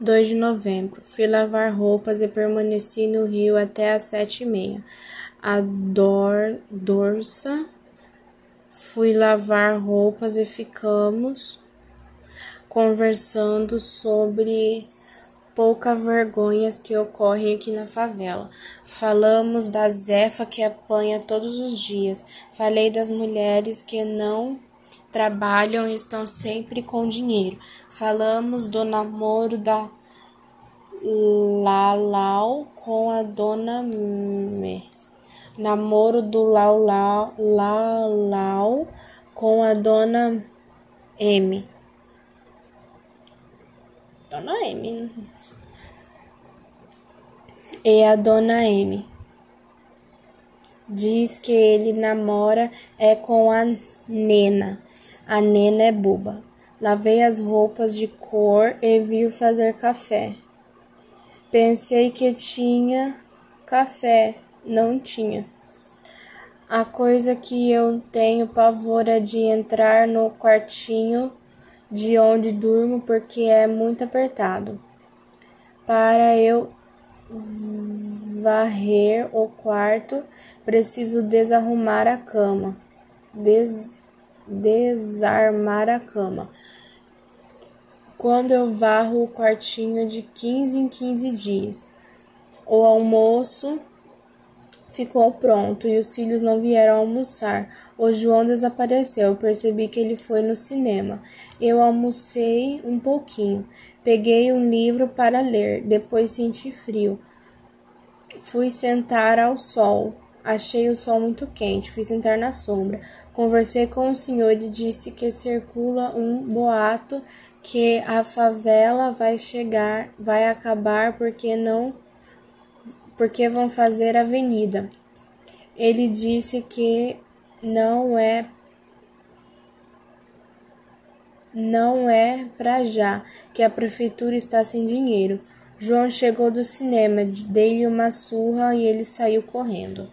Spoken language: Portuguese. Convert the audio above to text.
2 de novembro. Fui lavar roupas e permaneci no rio até às sete e meia. A dor, dorsa. Fui lavar roupas e ficamos conversando sobre pouca vergonhas que ocorrem aqui na favela. Falamos da Zefa que apanha todos os dias. Falei das mulheres que não trabalham e estão sempre com dinheiro. Falamos do namoro da Lalau com a dona Me. Namoro do Lalau, Lalau com a dona M. Dona M. E a dona M. Diz que ele namora é com a Nena. A Nena é boba. Lavei as roupas de cor e vir fazer café. Pensei que tinha café, não tinha. A coisa que eu tenho pavor é de entrar no quartinho de onde durmo porque é muito apertado. Para eu varrer o quarto, preciso desarrumar a cama. Des desarmar a cama. Quando eu varro o quartinho de 15 em 15 dias. O almoço ficou pronto e os filhos não vieram almoçar. O João desapareceu. Percebi que ele foi no cinema. Eu almocei um pouquinho. Peguei um livro para ler. Depois senti frio. Fui sentar ao sol. Achei o sol muito quente. Fui sentar na sombra. Conversei com o senhor e disse que circula um boato que a favela vai chegar, vai acabar porque não porque vão fazer avenida. Ele disse que não é não é para já, que a prefeitura está sem dinheiro. João chegou do cinema, dei-lhe uma surra e ele saiu correndo.